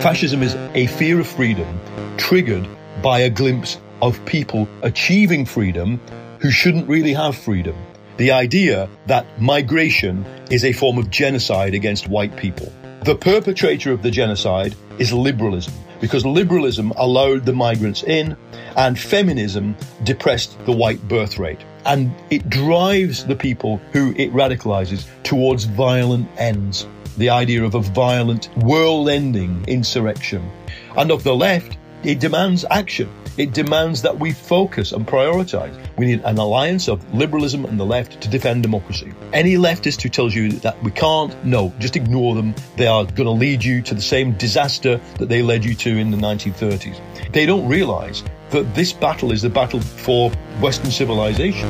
Fascism is a fear of freedom triggered by a glimpse of people achieving freedom who shouldn't really have freedom. The idea that migration is a form of genocide against white people. The perpetrator of the genocide is liberalism because liberalism allowed the migrants in and feminism depressed the white birth rate. And it drives the people who it radicalizes towards violent ends. The idea of a violent, world ending insurrection. And of the left, it demands action. It demands that we focus and prioritize. We need an alliance of liberalism and the left to defend democracy. Any leftist who tells you that we can't, no, just ignore them. They are going to lead you to the same disaster that they led you to in the 1930s. They don't realize that this battle is the battle for Western civilization.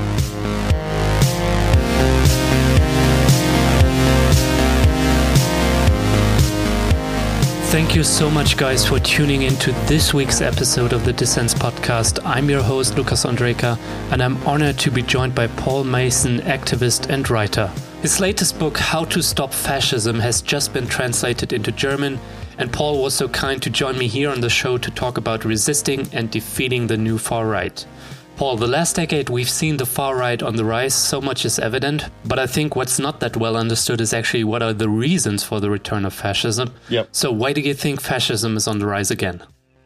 Thank you so much, guys, for tuning in to this week's episode of the Dissens Podcast. I'm your host, Lucas Ondrejka, and I'm honored to be joined by Paul Mason, activist and writer. His latest book, How to Stop Fascism, has just been translated into German, and Paul was so kind to join me here on the show to talk about resisting and defeating the new far right. Paul, the last decade we've seen the far right on the rise, so much is evident, but I think what's not that well understood is actually what are the reasons for the return of fascism. Yep. So, why do you think fascism is on the rise again?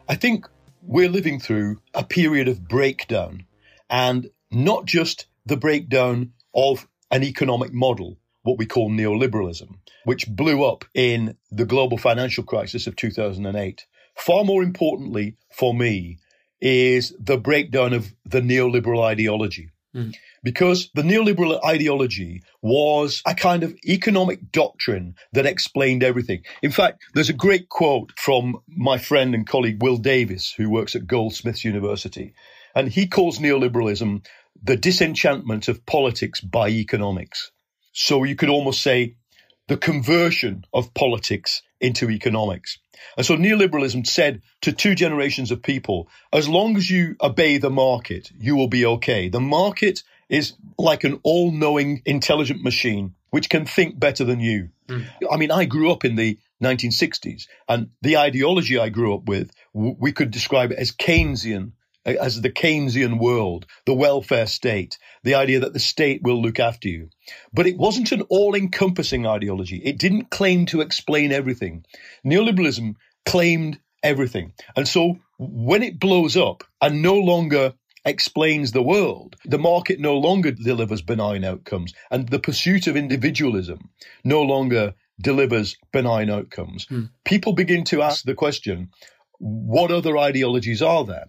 I think we're living through a period of breakdown, and not just the breakdown of an economic model, what we call neoliberalism, which blew up in the global financial crisis of 2008. Far more importantly for me, is the breakdown of the neoliberal ideology. Mm. Because the neoliberal ideology was a kind of economic doctrine that explained everything. In fact, there's a great quote from my friend and colleague Will Davies, who works at Goldsmiths University. And he calls neoliberalism the disenchantment of politics by economics. So you could almost say the conversion of politics into economics. And so neoliberalism said to two generations of people, as long as you obey the market, you will be okay. The market is like an all knowing, intelligent machine which can think better than you. Mm. I mean, I grew up in the 1960s, and the ideology I grew up with, we could describe it as Keynesian as the Keynesian world, the welfare state, the idea that the state will look after you. But it wasn't an all encompassing ideology. It didn't claim to explain everything. Neoliberalism claimed everything. And so when it blows up and no longer explains the world, the market no longer delivers benign outcomes, and the pursuit of individualism no longer delivers benign outcomes. Hmm. People begin to ask the question, what other ideologies are there?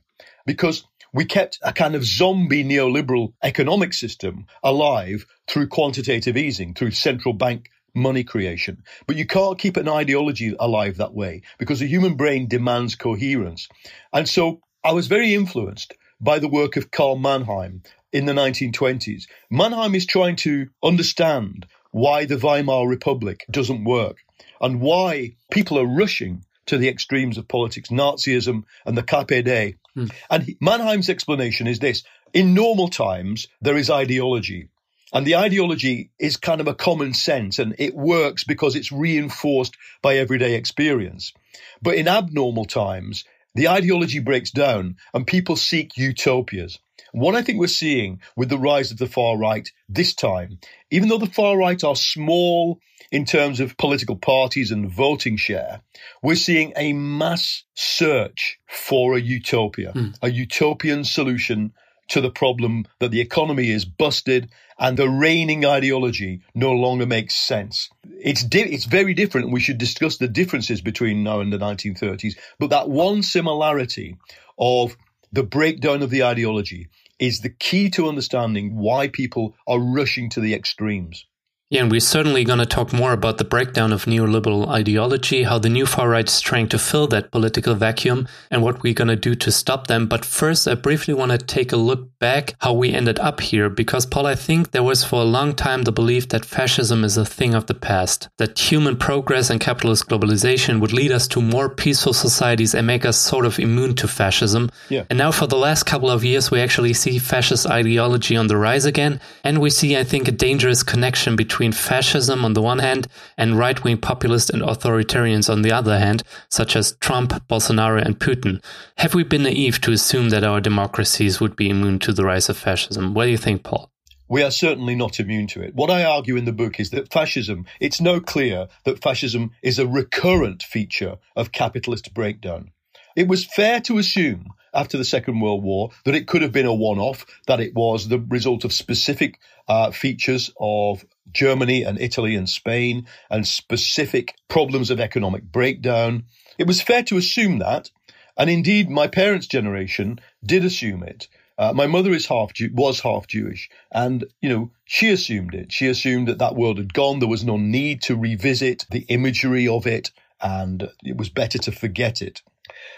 Because we kept a kind of zombie neoliberal economic system alive through quantitative easing, through central bank money creation. But you can't keep an ideology alive that way because the human brain demands coherence. And so I was very influenced by the work of Karl Mannheim in the 1920s. Mannheim is trying to understand why the Weimar Republic doesn't work and why people are rushing to the extremes of politics, Nazism and the KPD. Hmm. And Mannheim's explanation is this in normal times, there is ideology. And the ideology is kind of a common sense and it works because it's reinforced by everyday experience. But in abnormal times, the ideology breaks down and people seek utopias. What I think we're seeing with the rise of the far right this time, even though the far right are small in terms of political parties and voting share, we're seeing a mass search for a utopia, mm. a utopian solution to the problem that the economy is busted and the reigning ideology no longer makes sense. It's di- it's very different. We should discuss the differences between now and the 1930s. But that one similarity of the breakdown of the ideology is the key to understanding why people are rushing to the extremes. Yeah, and we're certainly going to talk more about the breakdown of neoliberal ideology, how the new far right is trying to fill that political vacuum, and what we're going to do to stop them. But first, I briefly want to take a look back how we ended up here, because Paul, I think there was for a long time the belief that fascism is a thing of the past, that human progress and capitalist globalization would lead us to more peaceful societies and make us sort of immune to fascism. Yeah. And now, for the last couple of years, we actually see fascist ideology on the rise again, and we see, I think, a dangerous connection between between fascism on the one hand and right wing populist and authoritarians on the other hand, such as Trump, Bolsonaro, and Putin. Have we been naive to assume that our democracies would be immune to the rise of fascism? What do you think, Paul? we are certainly not immune to it. What I argue in the book is that fascism, it's no clear that fascism is a recurrent feature of capitalist breakdown. It was fair to assume after the Second World War that it could have been a one off, that it was the result of specific uh, features of Germany and Italy and Spain and specific problems of economic breakdown. It was fair to assume that. And indeed, my parents' generation did assume it. Uh, my mother is half Jew- was half Jewish, and you know she assumed it. She assumed that that world had gone. There was no need to revisit the imagery of it, and it was better to forget it.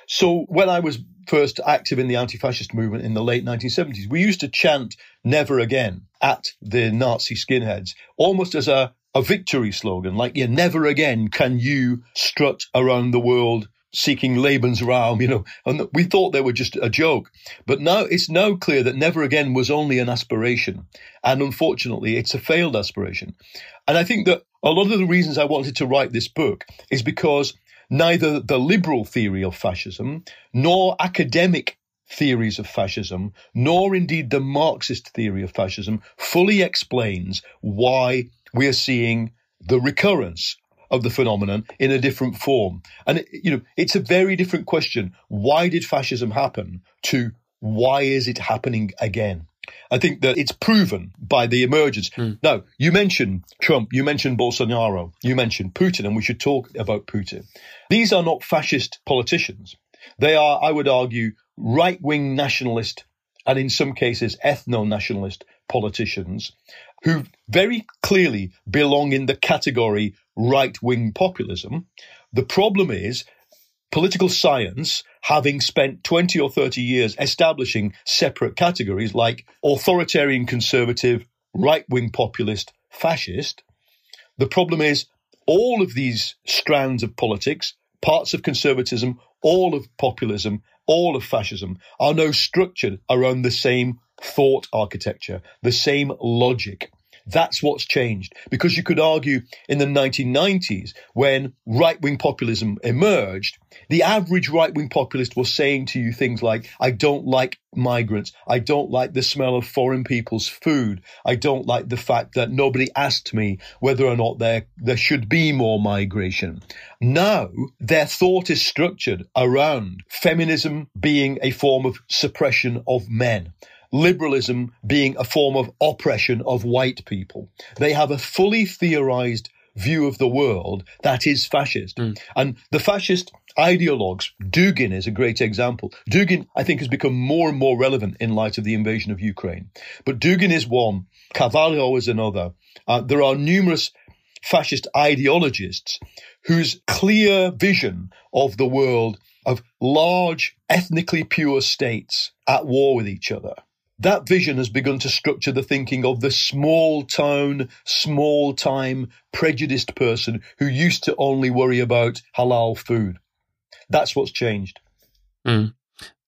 So when I was first active in the anti-fascist movement in the late 1970s, we used to chant "Never Again" at the Nazi skinheads, almost as a a victory slogan, like "Yeah, never again can you strut around the world seeking Lebensraum, you know, and we thought they were just a joke. But now it's now clear that never again was only an aspiration. And unfortunately, it's a failed aspiration. And I think that a lot of the reasons I wanted to write this book is because neither the liberal theory of fascism nor academic theories of fascism, nor indeed the Marxist theory of fascism fully explains why we are seeing the recurrence of the phenomenon in a different form. And, you know, it's a very different question. Why did fascism happen to why is it happening again? I think that it's proven by the emergence. Mm. Now, you mentioned Trump, you mentioned Bolsonaro, you mentioned Putin, and we should talk about Putin. These are not fascist politicians. They are, I would argue, right wing nationalist and in some cases ethno nationalist politicians who very clearly belong in the category right wing populism. The problem is political science, having spent 20 or 30 years establishing separate categories like authoritarian conservative, right wing populist, fascist, the problem is all of these strands of politics, parts of conservatism, all of populism, all of fascism are now structured around the same thought architecture, the same logic. That's what's changed. Because you could argue in the 1990s, when right wing populism emerged, the average right wing populist was saying to you things like, I don't like migrants. I don't like the smell of foreign people's food. I don't like the fact that nobody asked me whether or not there, there should be more migration. Now, their thought is structured around feminism being a form of suppression of men liberalism being a form of oppression of white people. They have a fully theorized view of the world that is fascist. Mm. And the fascist ideologues, Dugin is a great example. Dugin, I think, has become more and more relevant in light of the invasion of Ukraine. But Dugin is one, Cavallo is another. Uh, there are numerous fascist ideologists whose clear vision of the world of large, ethnically pure states at war with each other that vision has begun to structure the thinking of the small town, small time, prejudiced person who used to only worry about halal food. That's what's changed. Mm.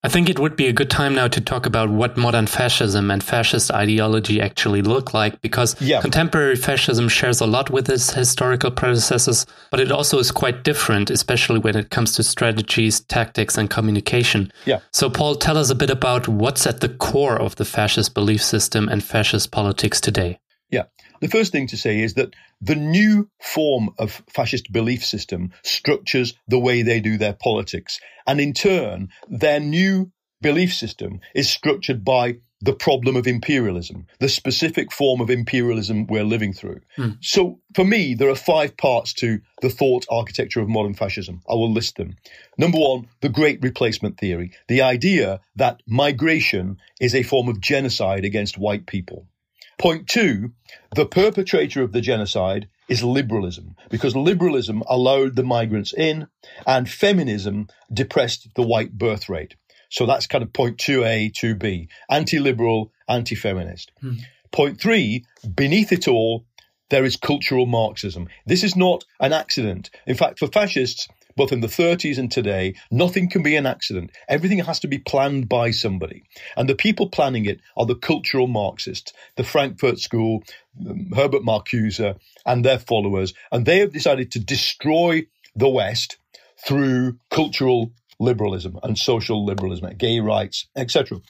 I think it would be a good time now to talk about what modern fascism and fascist ideology actually look like, because yeah. contemporary fascism shares a lot with its historical predecessors, but it also is quite different, especially when it comes to strategies, tactics, and communication. Yeah. So, Paul, tell us a bit about what's at the core of the fascist belief system and fascist politics today. Yeah. The first thing to say is that the new form of fascist belief system structures the way they do their politics. And in turn, their new belief system is structured by the problem of imperialism, the specific form of imperialism we're living through. Mm. So for me, there are five parts to the thought architecture of modern fascism. I will list them. Number one, the great replacement theory, the idea that migration is a form of genocide against white people. Point two, the perpetrator of the genocide is liberalism, because liberalism allowed the migrants in and feminism depressed the white birth rate. So that's kind of point 2A, 2B, anti-liberal, anti-feminist. Hmm. Point three, beneath it all, there is cultural Marxism. This is not an accident. In fact, for fascists, both in the 30s and today, nothing can be an accident. Everything has to be planned by somebody. And the people planning it are the cultural Marxists, the Frankfurt School, um, Herbert Marcuse, and their followers. And they have decided to destroy the West through cultural liberalism and social liberalism, gay rights, etc.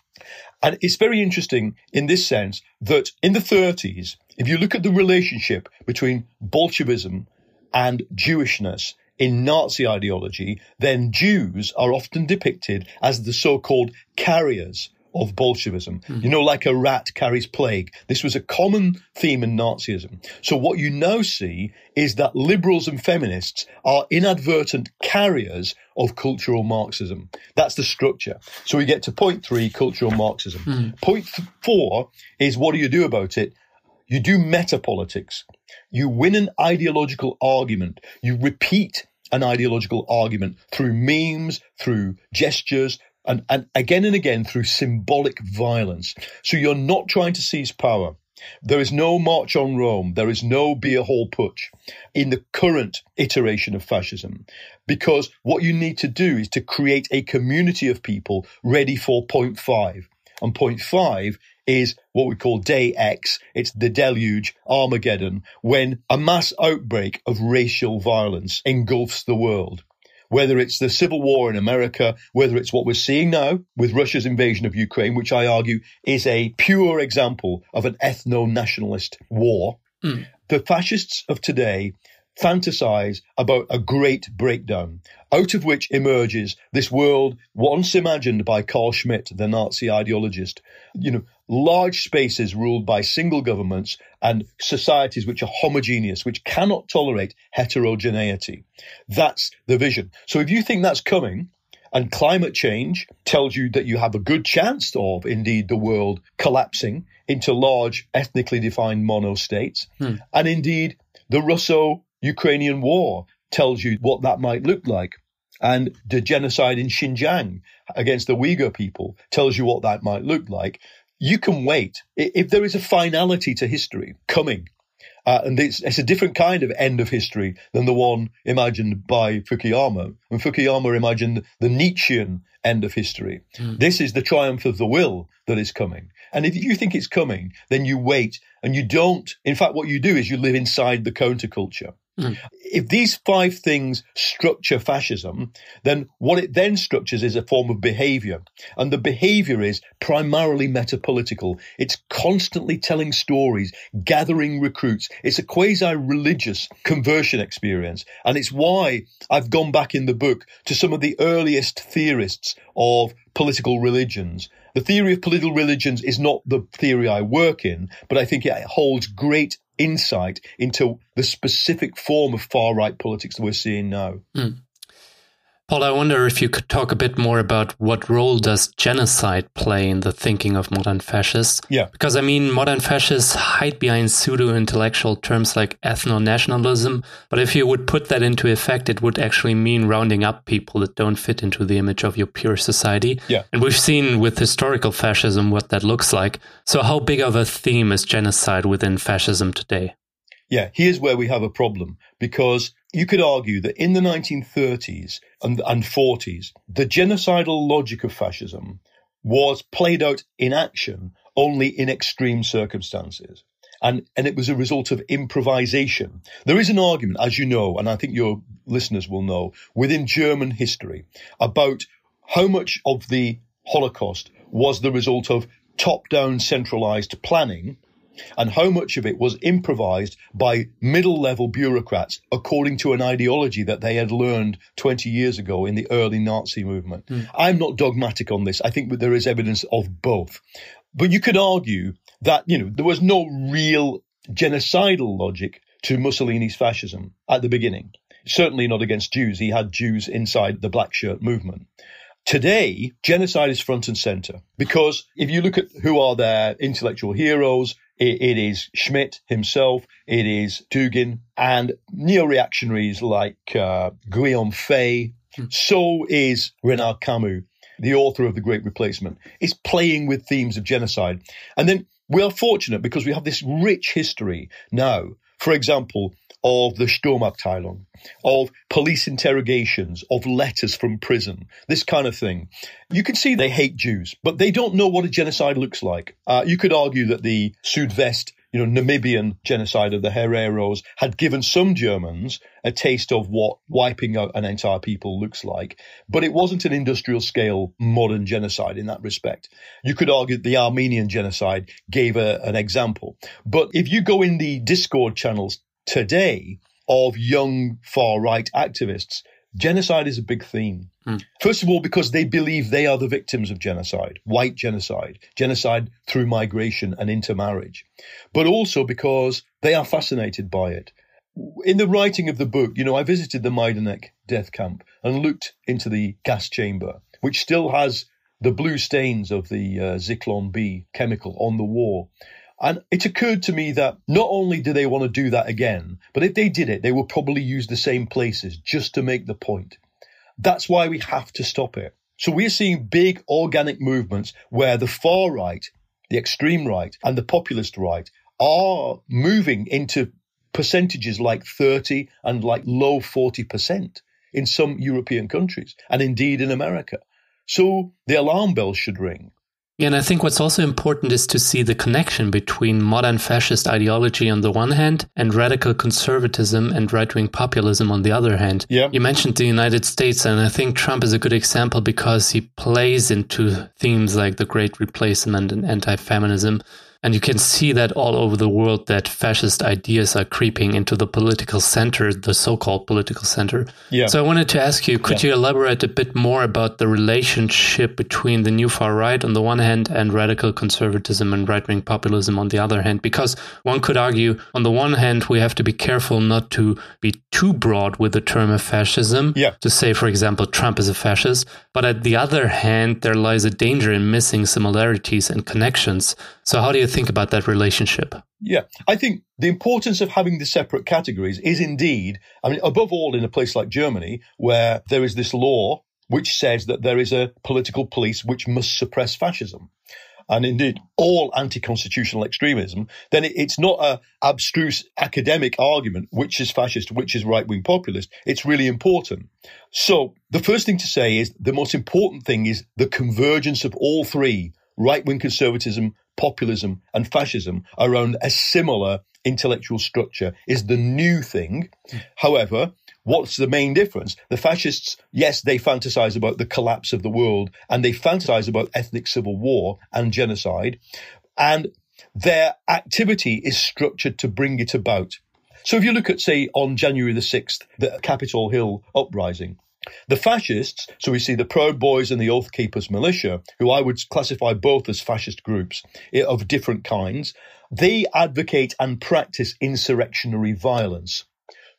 And it's very interesting in this sense that in the 30s, if you look at the relationship between Bolshevism and Jewishness in Nazi ideology, then Jews are often depicted as the so-called carriers of Bolshevism. Mm. You know, like a rat carries plague. This was a common theme in Nazism. So what you now see is that liberals and feminists are inadvertent carriers of cultural Marxism. That's the structure. So we get to point three, cultural Marxism. Mm. Point th- four is what do you do about it? You do meta politics. You win an ideological argument. You repeat an ideological argument through memes, through gestures, and, and again and again through symbolic violence. So you're not trying to seize power. There is no march on Rome. There is no beer hall putsch in the current iteration of fascism. Because what you need to do is to create a community of people ready for point five. And point five is what we call day X. It's the deluge, Armageddon, when a mass outbreak of racial violence engulfs the world whether it's the civil war in America, whether it's what we're seeing now with Russia's invasion of Ukraine, which I argue is a pure example of an ethno nationalist war. Mm. The fascists of today fantasize about a great breakdown, out of which emerges this world once imagined by Carl Schmitt, the Nazi ideologist. You know, large spaces ruled by single governments and societies which are homogeneous, which cannot tolerate heterogeneity. That's the vision. So if you think that's coming, and climate change tells you that you have a good chance of indeed the world collapsing into large ethnically defined monostates. Hmm. And indeed, the Russo Ukrainian war tells you what that might look like. And the genocide in Xinjiang against the Uyghur people tells you what that might look like you can wait. If there is a finality to history coming, uh, and it's, it's, a different kind of end of history than the one imagined by Fukuyama. And Fukuyama imagined the Nietzschean end of history. Mm. This is the triumph of the will that is coming. And if you think it's coming, then you wait and you don't. In fact, what you do is you live inside the counterculture. Mm. If these five things structure fascism, then what it then structures is a form of behavior. And the behavior is primarily metapolitical. It's constantly telling stories, gathering recruits. It's a quasi religious conversion experience. And it's why I've gone back in the book to some of the earliest theorists of political religions. The theory of political religions is not the theory I work in, but I think it holds great insight into the specific form of far right politics that we're seeing now. Mm. Paul, I wonder if you could talk a bit more about what role does genocide play in the thinking of modern fascists? Yeah. Because, I mean, modern fascists hide behind pseudo-intellectual terms like ethno-nationalism, but if you would put that into effect, it would actually mean rounding up people that don't fit into the image of your pure society. Yeah. And we've seen with historical fascism what that looks like. So how big of a theme is genocide within fascism today? Yeah, here's where we have a problem because you could argue that in the 1930s and, and 40s, the genocidal logic of fascism was played out in action only in extreme circumstances. And, and it was a result of improvisation. There is an argument, as you know, and I think your listeners will know, within German history about how much of the Holocaust was the result of top down centralized planning and how much of it was improvised by middle level bureaucrats according to an ideology that they had learned 20 years ago in the early Nazi movement. Mm. I'm not dogmatic on this. I think that there is evidence of both. But you could argue that, you know, there was no real genocidal logic to Mussolini's fascism at the beginning. Certainly not against Jews. He had Jews inside the black shirt movement. Today, genocide is front and center because if you look at who are their intellectual heroes, it, it is Schmitt himself, it is Dugin, and neo-reactionaries like uh, Guillaume Faye. Hmm. So is Renaud Camus, the author of The Great Replacement, is playing with themes of genocide. And then we are fortunate because we have this rich history now for example, of the Sturmabteilung, of police interrogations, of letters from prison, this kind of thing. You can see they hate Jews, but they don't know what a genocide looks like. Uh, you could argue that the Sudvest you know, Namibian genocide of the Hereros had given some Germans a taste of what wiping out an entire people looks like. But it wasn't an industrial scale modern genocide in that respect. You could argue the Armenian genocide gave a, an example. But if you go in the Discord channels today of young far right activists, genocide is a big theme. Mm. First of all, because they believe they are the victims of genocide, white genocide, genocide through migration and intermarriage, but also because they are fascinated by it. In the writing of the book, you know, I visited the Majdanek death camp and looked into the gas chamber, which still has the blue stains of the uh, Zyklon B chemical on the wall. And it occurred to me that not only do they want to do that again, but if they did it, they would probably use the same places just to make the point. That's why we have to stop it. So we're seeing big organic movements where the far right, the extreme right, and the populist right are moving into percentages like 30 and like low 40% in some European countries and indeed in America. So the alarm bells should ring. And I think what's also important is to see the connection between modern fascist ideology on the one hand and radical conservatism and right wing populism on the other hand. Yeah. You mentioned the United States, and I think Trump is a good example because he plays into themes like the great replacement and anti feminism and you can see that all over the world that fascist ideas are creeping into the political center, the so called political center. Yeah. So I wanted to ask you could yeah. you elaborate a bit more about the relationship between the new far right on the one hand and radical conservatism and right wing populism on the other hand? Because one could argue, on the one hand, we have to be careful not to be too broad with the term of fascism. Yeah. To say, for example, Trump is a fascist. But at the other hand, there lies a danger in missing similarities and connections. So how do you think about that relationship? Yeah, I think the importance of having the separate categories is indeed, I mean, above all, in a place like Germany, where there is this law which says that there is a political police which must suppress fascism. And indeed, all anti-constitutional extremism, then it's not a abstruse academic argument, which is fascist, which is right-wing populist. It's really important. So the first thing to say is the most important thing is the convergence of all three right wing conservatism, populism, and fascism around a similar intellectual structure is the new thing. However, what's the main difference? The fascists, yes, they fantasize about the collapse of the world and they fantasize about ethnic civil war and genocide. And their activity is structured to bring it about. So if you look at, say, on January the 6th, the Capitol Hill uprising, the fascists, so we see the Proud Boys and the Oath Keepers militia, who I would classify both as fascist groups eh, of different kinds, they advocate and practice insurrectionary violence.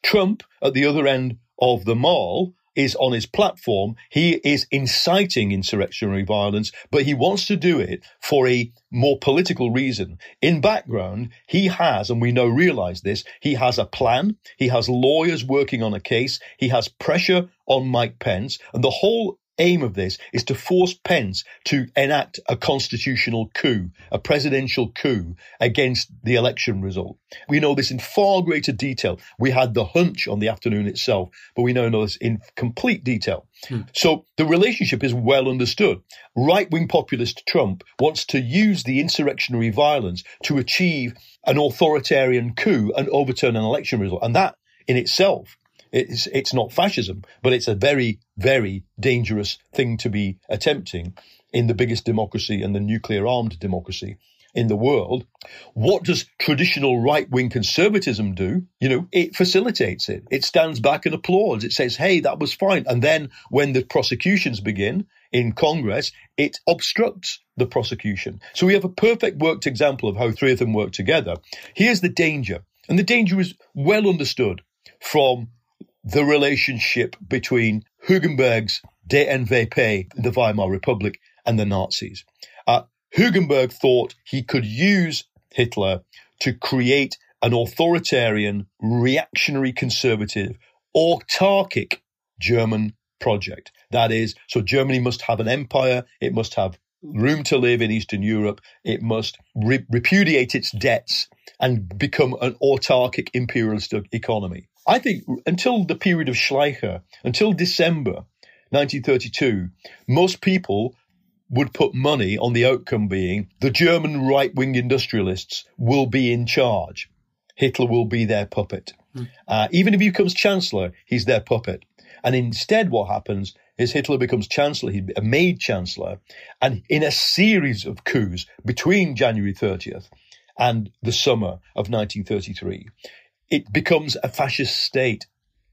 Trump, at the other end of the mall, is on his platform. He is inciting insurrectionary violence, but he wants to do it for a more political reason. In background, he has, and we now realize this, he has a plan. He has lawyers working on a case. He has pressure on Mike Pence. And the whole aim of this is to force Pence to enact a constitutional coup, a presidential coup against the election result. We know this in far greater detail. We had the hunch on the afternoon itself, but we now know this in complete detail. Hmm. So the relationship is well understood. Right wing populist Trump wants to use the insurrectionary violence to achieve an authoritarian coup and overturn an election result. And that in itself it's, it's not fascism, but it's a very, very dangerous thing to be attempting in the biggest democracy and the nuclear armed democracy in the world. What does traditional right wing conservatism do? You know, it facilitates it. It stands back and applauds. It says, hey, that was fine. And then when the prosecutions begin in Congress, it obstructs the prosecution. So we have a perfect worked example of how three of them work together. Here's the danger. And the danger is well understood from the relationship between Hugenberg's DNVP, the Weimar Republic, and the Nazis. Uh, Hugenberg thought he could use Hitler to create an authoritarian, reactionary, conservative, autarkic German project. That is, so Germany must have an empire, it must have room to live in Eastern Europe. It must re- repudiate its debts and become an autarkic imperialist economy. I think until the period of Schleicher, until December 1932, most people would put money on the outcome being the German right wing industrialists will be in charge. Hitler will be their puppet. Mm. Uh, even if he becomes chancellor, he's their puppet. And instead, what happens is Hitler becomes chancellor, he's a made chancellor, and in a series of coups between January 30th and the summer of 1933, it becomes a fascist state.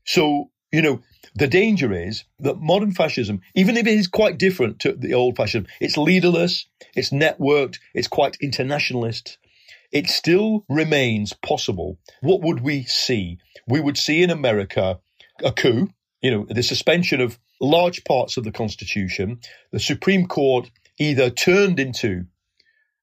So, you know, the danger is that modern fascism, even if it is quite different to the old fascism, it's leaderless, it's networked, it's quite internationalist. It still remains possible. What would we see? We would see in America a coup, you know, the suspension of large parts of the Constitution. The Supreme Court either turned into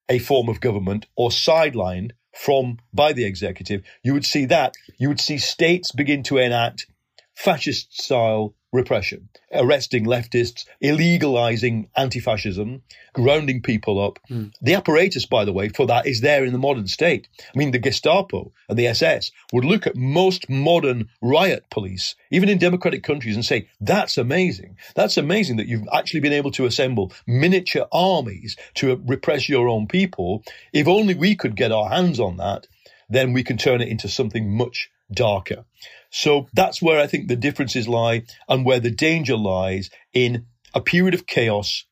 a form of government or sidelined from by the executive. You would see that. You would see states begin to enact fascist style repression, arresting leftists, illegalizing anti fascism, grounding people up. Mm. The apparatus, by the way, for that is there in the modern state. I mean, the Gestapo and the SS would look at most modern riot police, even in democratic countries, and say, that's amazing. That's amazing that you've actually been able to assemble miniature armies to repress your own people. If only we could get our hands on that, then we can turn it into something much darker. So that's where I think the differences lie and where the danger lies in a period of chaos.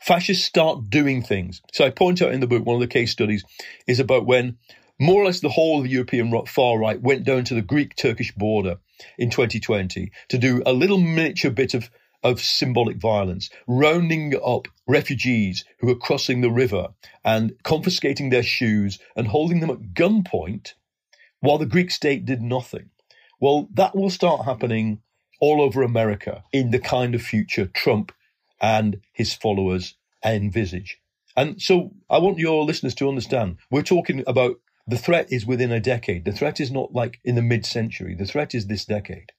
Fascists start doing things. So I point out in the book, one of the case studies is about when more or less the whole of the European far right went down to the Greek Turkish border in 2020 to do a little miniature bit of, of symbolic violence, rounding up refugees who were crossing the river and confiscating their shoes and holding them at gunpoint while the Greek state did nothing. Well, that will start happening all over America in the kind of future Trump and his followers envisage. And so I want your listeners to understand we're talking about the threat is within a decade. The threat is not like in the mid century, the threat is this decade.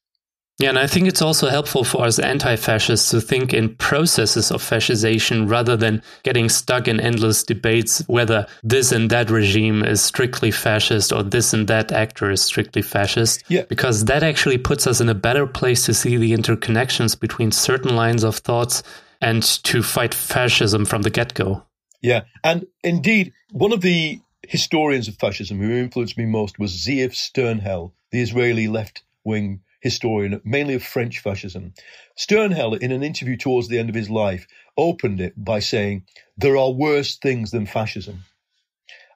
Yeah, and I think it's also helpful for us anti fascists to think in processes of fascization rather than getting stuck in endless debates whether this and that regime is strictly fascist or this and that actor is strictly fascist. Yeah. Because that actually puts us in a better place to see the interconnections between certain lines of thoughts and to fight fascism from the get go. Yeah. And indeed, one of the historians of fascism who influenced me most was Zeev Sternhell, the Israeli left wing historian, mainly of French fascism. Sternhell, in an interview towards the end of his life, opened it by saying, There are worse things than fascism.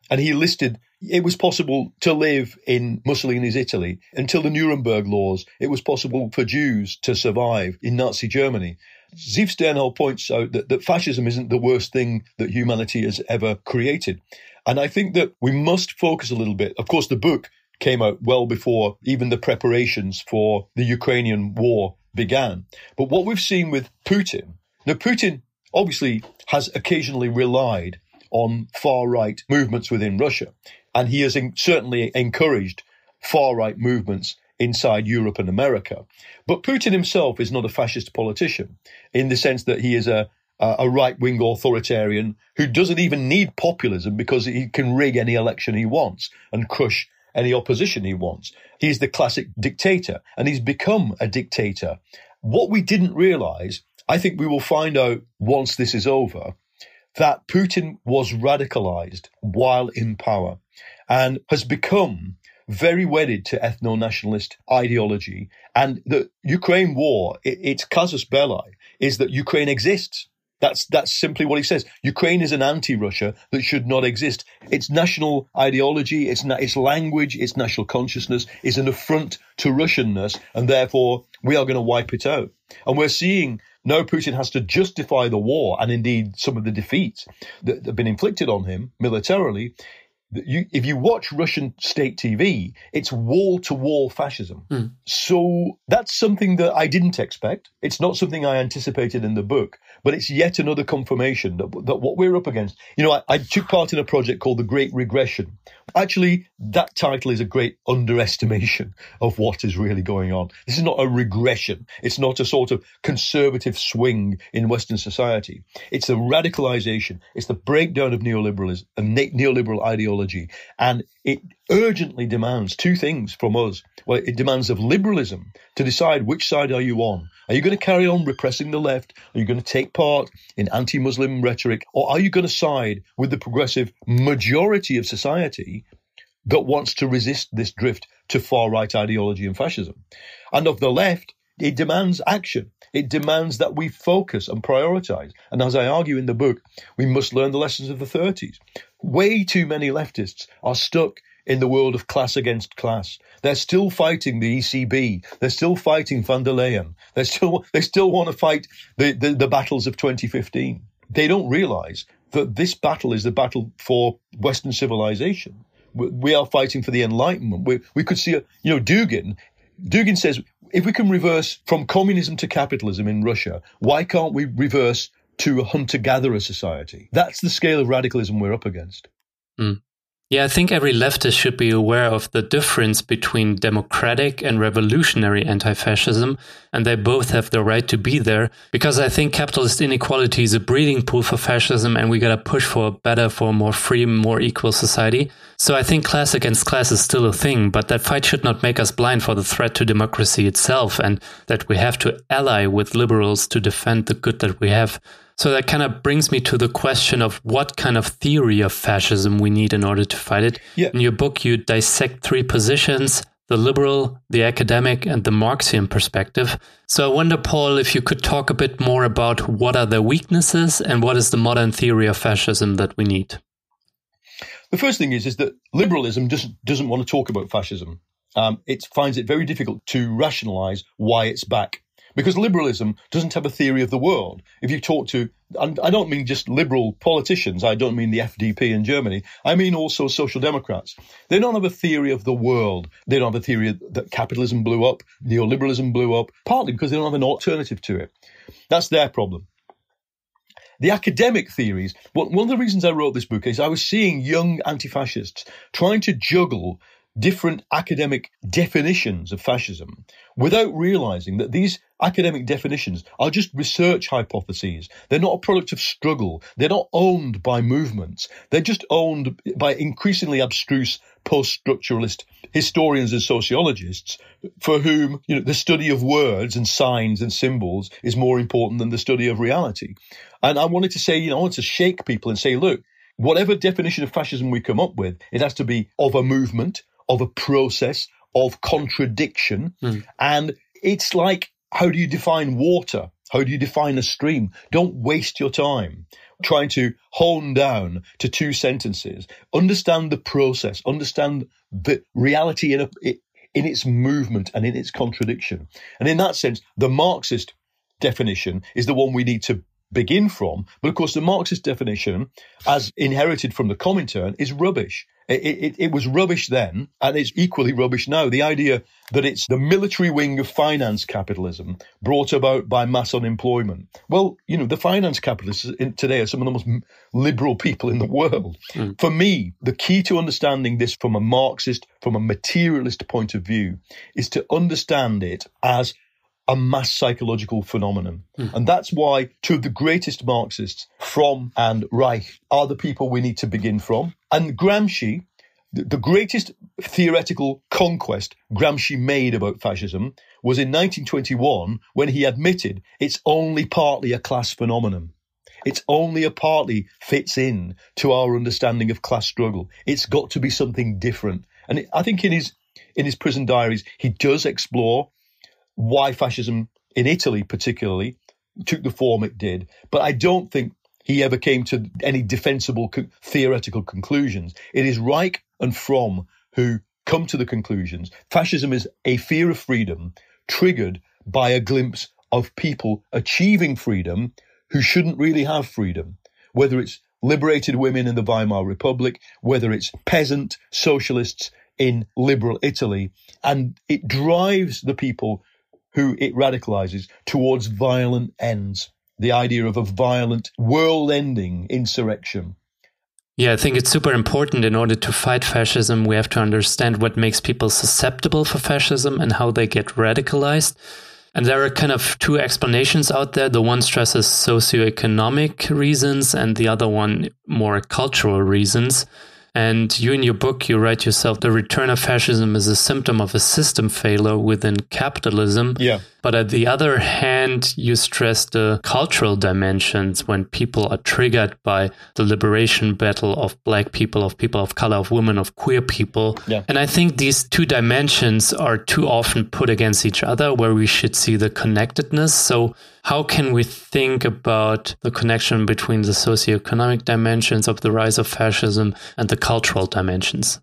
And he listed it was possible to live in Mussolini's Italy until the Nuremberg laws. It was possible for Jews to survive in Nazi Germany. Zeev Sternhell points out that, that fascism isn't the worst thing that humanity has ever created. And I think that we must focus a little bit. Of course, the book came out well before even the preparations for the Ukrainian war began. But what we've seen with Putin, now Putin obviously has occasionally relied on far right movements within Russia, and he has in, certainly encouraged far right movements inside Europe and America. But Putin himself is not a fascist politician in the sense that he is a a right wing authoritarian who doesn't even need populism because he can rig any election he wants and crush any opposition he wants. He's the classic dictator and he's become a dictator. What we didn't realize, I think we will find out once this is over, that Putin was radicalized while in power and has become very wedded to ethno nationalist ideology. And the Ukraine war, it, its casus belli is that Ukraine exists. That's that's simply what he says. Ukraine is an anti-Russia that should not exist. Its national ideology, its its language, its national consciousness is an affront to Russianness, and therefore we are going to wipe it out. And we're seeing now Putin has to justify the war and indeed some of the defeats that have been inflicted on him militarily you, if you watch Russian state TV, it's wall to wall fascism. Mm. So that's something that I didn't expect. It's not something I anticipated in the book, but it's yet another confirmation that, that what we're up against. You know, I, I took part in a project called The Great Regression. Actually, that title is a great underestimation of what is really going on. This is not a regression. It's not a sort of conservative swing in Western society. It's a radicalization. It's the breakdown of neoliberalism, and neoliberal ideology. And it urgently demands two things from us. Well, it demands of liberalism to decide which side are you on. Are you going to carry on repressing the left? Are you going to take part in anti-Muslim rhetoric? Or are you going to side with the progressive majority of society that wants to resist this drift to far right ideology and fascism? And of the left, it demands action. It demands that we focus and prioritize. And as I argue in the book, we must learn the lessons of the 30s. Way too many leftists are stuck in the world of class against class. They're still fighting the ECB. They're still fighting von der Leyen. They still they still want to fight the, the, the battles of 2015. They don't realize that this battle is the battle for Western civilization. We are fighting for the Enlightenment. We, we could see, a, you know, Dugin. Dugin says if we can reverse from communism to capitalism in Russia, why can't we reverse to a hunter gatherer society? That's the scale of radicalism we're up against. Mm. Yeah, I think every leftist should be aware of the difference between democratic and revolutionary anti fascism, and they both have the right to be there because I think capitalist inequality is a breeding pool for fascism, and we gotta push for a better, for a more free, more equal society. So I think class against class is still a thing, but that fight should not make us blind for the threat to democracy itself, and that we have to ally with liberals to defend the good that we have. So that kind of brings me to the question of what kind of theory of fascism we need in order to fight it. Yeah. In your book, you dissect three positions the liberal, the academic, and the Marxian perspective. So I wonder, Paul, if you could talk a bit more about what are their weaknesses and what is the modern theory of fascism that we need. The first thing is, is that liberalism doesn't, doesn't want to talk about fascism. Um, it finds it very difficult to rationalize why it's back because liberalism doesn't have a theory of the world. If you talk to, I don't mean just liberal politicians, I don't mean the FDP in Germany, I mean also social democrats. They don't have a theory of the world. They don't have a theory that capitalism blew up, neoliberalism blew up, partly because they don't have an alternative to it. That's their problem. The academic theories, one of the reasons I wrote this book is I was seeing young anti fascists trying to juggle different academic definitions of fascism without realizing that these academic definitions are just research hypotheses. They're not a product of struggle. They're not owned by movements. They're just owned by increasingly abstruse post-structuralist historians and sociologists for whom you know the study of words and signs and symbols is more important than the study of reality. And I wanted to say, you know, I wanted to shake people and say, look, whatever definition of fascism we come up with, it has to be of a movement, of a process of contradiction. Mm. And it's like, how do you define water? How do you define a stream? Don't waste your time trying to hone down to two sentences. Understand the process, understand the reality in, a, in its movement and in its contradiction. And in that sense, the Marxist definition is the one we need to begin from. But of course, the Marxist definition, as inherited from the Comintern, is rubbish. It, it, it, was rubbish then, and it's equally rubbish now. The idea that it's the military wing of finance capitalism brought about by mass unemployment. Well, you know, the finance capitalists today are some of the most liberal people in the world. Mm. For me, the key to understanding this from a Marxist, from a materialist point of view, is to understand it as a mass psychological phenomenon. Mm. And that's why two of the greatest Marxists, Fromm and Reich, are the people we need to begin from. And Gramsci, the greatest theoretical conquest Gramsci made about fascism was in 1921 when he admitted it's only partly a class phenomenon. It's only a partly fits in to our understanding of class struggle. It's got to be something different. And I think in his in his prison diaries, he does explore why fascism in Italy, particularly, took the form it did. But I don't think he ever came to any defensible co- theoretical conclusions. It is Reich and Fromm who come to the conclusions. Fascism is a fear of freedom triggered by a glimpse of people achieving freedom who shouldn't really have freedom, whether it's liberated women in the Weimar Republic, whether it's peasant socialists in liberal Italy. And it drives the people who it radicalizes towards violent ends. The idea of a violent, world ending insurrection. Yeah, I think it's super important in order to fight fascism. We have to understand what makes people susceptible for fascism and how they get radicalized. And there are kind of two explanations out there. The one stresses socioeconomic reasons, and the other one more cultural reasons. And you, in your book, you write yourself the return of fascism is a symptom of a system failure within capitalism. Yeah. But at the other hand, you stress the cultural dimensions when people are triggered by the liberation battle of black people, of people of color, of women, of queer people. Yeah. And I think these two dimensions are too often put against each other where we should see the connectedness. So, how can we think about the connection between the socioeconomic dimensions of the rise of fascism and the cultural dimensions?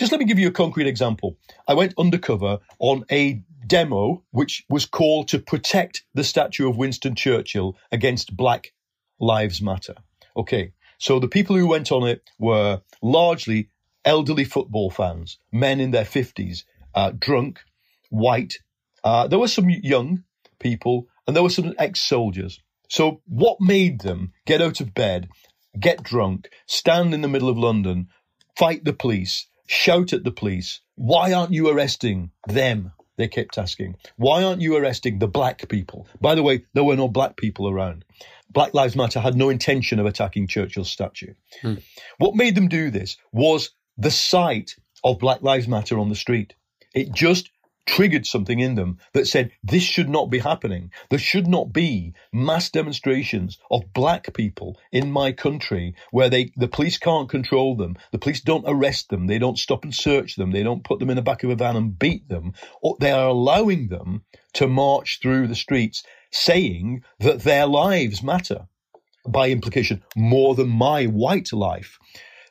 Just let me give you a concrete example. I went undercover on a demo which was called to protect the statue of Winston Churchill against Black Lives Matter. Okay, so the people who went on it were largely elderly football fans, men in their 50s, uh, drunk, white. Uh, there were some young people and there were some ex soldiers. So, what made them get out of bed, get drunk, stand in the middle of London, fight the police, shout at the police? Why aren't you arresting them? they kept asking. Why aren't you arresting the black people? By the way, there were no black people around. Black Lives Matter had no intention of attacking Churchill's statue. Hmm. What made them do this was the sight of Black Lives Matter on the street. It just triggered something in them that said this should not be happening. There should not be mass demonstrations of black people in my country where they the police can't control them. The police don't arrest them. They don't stop and search them. They don't put them in the back of a van and beat them. Or they are allowing them to march through the streets saying that their lives matter. By implication, more than my white life.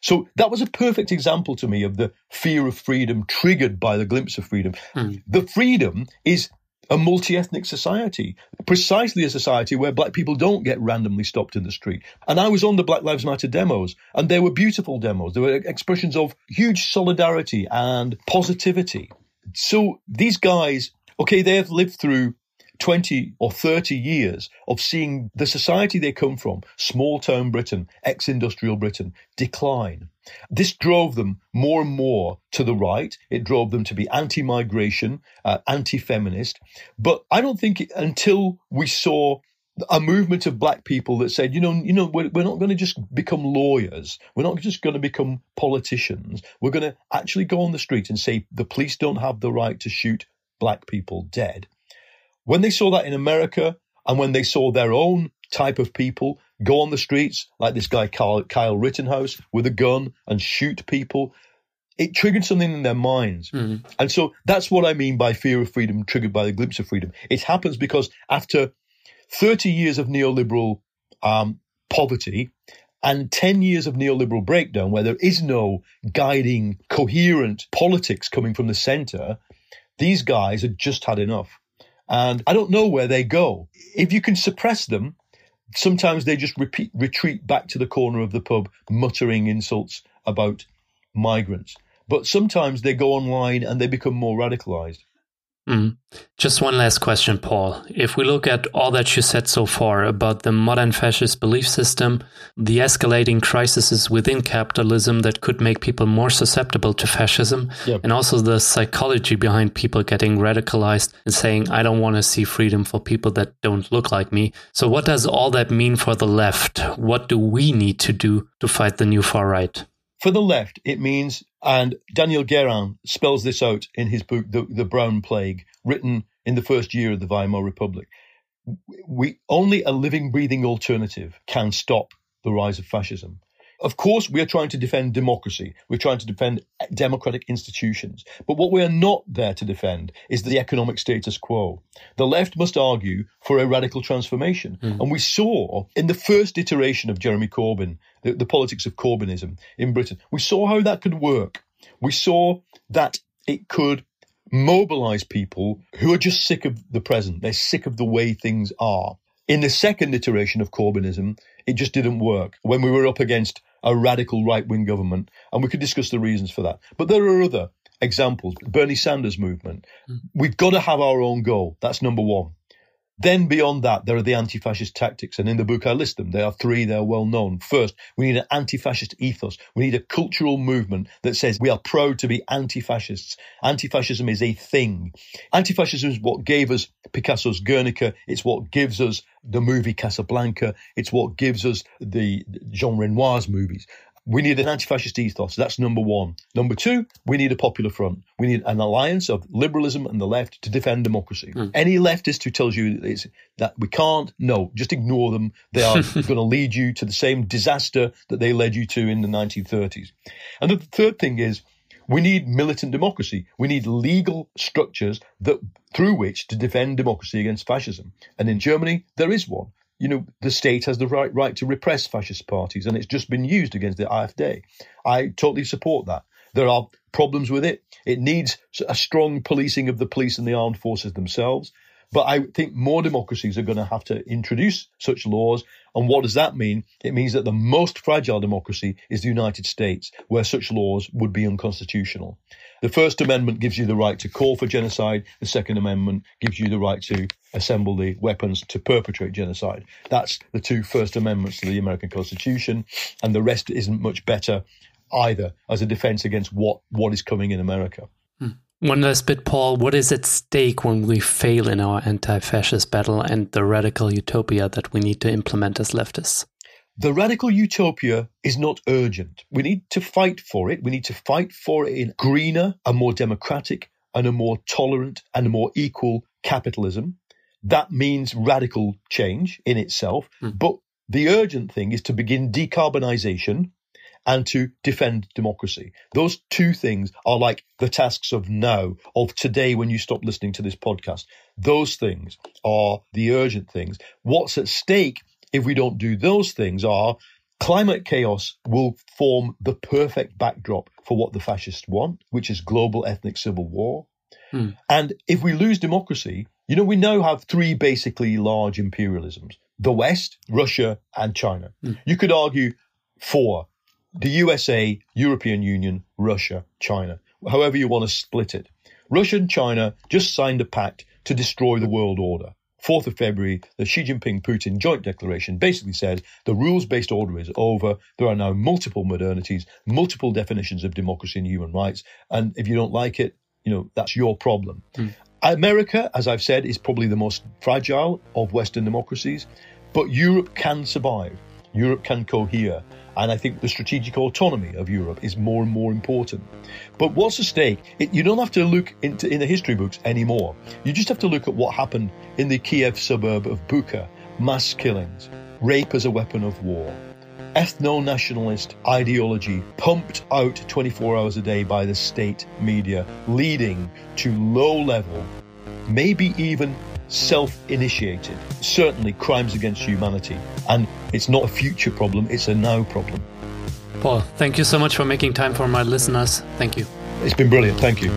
So that was a perfect example to me of the fear of freedom triggered by the glimpse of freedom. Mm. The freedom is a multi ethnic society, precisely a society where black people don't get randomly stopped in the street. And I was on the Black Lives Matter demos, and they were beautiful demos. They were expressions of huge solidarity and positivity. So these guys, okay, they have lived through 20 or 30 years of seeing the society they come from, small town Britain, ex industrial Britain, decline. This drove them more and more to the right. It drove them to be anti migration, uh, anti feminist. But I don't think until we saw a movement of black people that said, you know, you know, we're, we're not going to just become lawyers. We're not just going to become politicians. We're going to actually go on the street and say the police don't have the right to shoot black people dead. When they saw that in America and when they saw their own type of people go on the streets, like this guy Kyle, Kyle Rittenhouse, with a gun and shoot people, it triggered something in their minds. Mm. And so that's what I mean by fear of freedom triggered by the glimpse of freedom. It happens because after 30 years of neoliberal um, poverty and 10 years of neoliberal breakdown, where there is no guiding, coherent politics coming from the center, these guys had just had enough. And I don't know where they go. If you can suppress them, sometimes they just repeat, retreat back to the corner of the pub, muttering insults about migrants. But sometimes they go online and they become more radicalized. Mm. Just one last question, Paul. If we look at all that you said so far about the modern fascist belief system, the escalating crises within capitalism that could make people more susceptible to fascism, yep. and also the psychology behind people getting radicalized and saying, I don't want to see freedom for people that don't look like me. So, what does all that mean for the left? What do we need to do to fight the new far right? For the left, it means, and Daniel Guérin spells this out in his book, The, the Brown Plague, written in the first year of the Weimar Republic. We only a living, breathing alternative can stop the rise of fascism. Of course, we are trying to defend democracy. We're trying to defend democratic institutions. But what we are not there to defend is the economic status quo. The left must argue for a radical transformation. Mm. And we saw in the first iteration of Jeremy Corbyn, the, the politics of Corbynism in Britain, we saw how that could work. We saw that it could mobilize people who are just sick of the present. They're sick of the way things are In the second iteration of Corbynism, it just didn't work when we were up against a radical right wing government, and we could discuss the reasons for that. But there are other examples. Bernie Sanders movement. Mm. We've got to have our own goal. That's number one. Then beyond that, there are the anti-fascist tactics. And in the book, I list them. There are three. They're well known. First, we need an anti-fascist ethos. We need a cultural movement that says we are proud to be anti-fascists. Anti-fascism is a thing. Anti-fascism is what gave us Picasso's Guernica. It's what gives us the movie Casablanca. It's what gives us the Jean Renoir's movies. We need an anti-fascist ethos. That's number one. Number two, we need a popular front. We need an alliance of liberalism and the left to defend democracy. Mm. Any leftist who tells you that we can't, no, just ignore them. They are going to lead you to the same disaster that they led you to in the 1930s. And the third thing is we need militant democracy. We need legal structures that through which to defend democracy against fascism. And in Germany, there is one you know, the state has the right right to repress fascist parties, and it's just been used against the AfD. I totally support that. There are problems with it. It needs a strong policing of the police and the armed forces themselves. But I think more democracies are going to have to introduce such laws. And what does that mean? It means that the most fragile democracy is the United States, where such laws would be unconstitutional. The First Amendment gives you the right to call for genocide. The Second Amendment gives you the right to assemble the weapons to perpetrate genocide. That's the two First Amendments to the American Constitution. And the rest isn't much better either as a defense against what, what is coming in America. Hmm. One last bit, Paul. What is at stake when we fail in our anti fascist battle and the radical utopia that we need to implement as leftists? The radical utopia is not urgent. We need to fight for it. We need to fight for it in greener, a more democratic, and a more tolerant and a more equal capitalism. That means radical change in itself. Mm. But the urgent thing is to begin decarbonization and to defend democracy. Those two things are like the tasks of now, of today when you stop listening to this podcast. Those things are the urgent things. What's at stake if we don't do those things are climate chaos will form the perfect backdrop for what the fascists want, which is global ethnic civil war. Hmm. And if we lose democracy, you know, we now have three basically large imperialisms the West, Russia, and China. Hmm. You could argue four the USA, European Union, Russia, China, however you want to split it. Russia and China just signed a pact to destroy the world order. 4th of February, the Xi Jinping Putin joint declaration basically said the rules based order is over. There are now multiple modernities, multiple definitions of democracy and human rights. And if you don't like it, you know, that's your problem. Mm. America, as I've said, is probably the most fragile of Western democracies, but Europe can survive. Europe can cohere. And I think the strategic autonomy of Europe is more and more important. But what's at stake? It, you don't have to look into in the history books anymore. You just have to look at what happened in the Kiev suburb of Bucha: mass killings, rape as a weapon of war, ethno-nationalist ideology pumped out 24 hours a day by the state media, leading to low-level, maybe even self initiated, certainly crimes against humanity. And it's not a future problem, it's a now problem. Paul, thank you so much for making time for my listeners. Thank you. It's been brilliant. Thank you.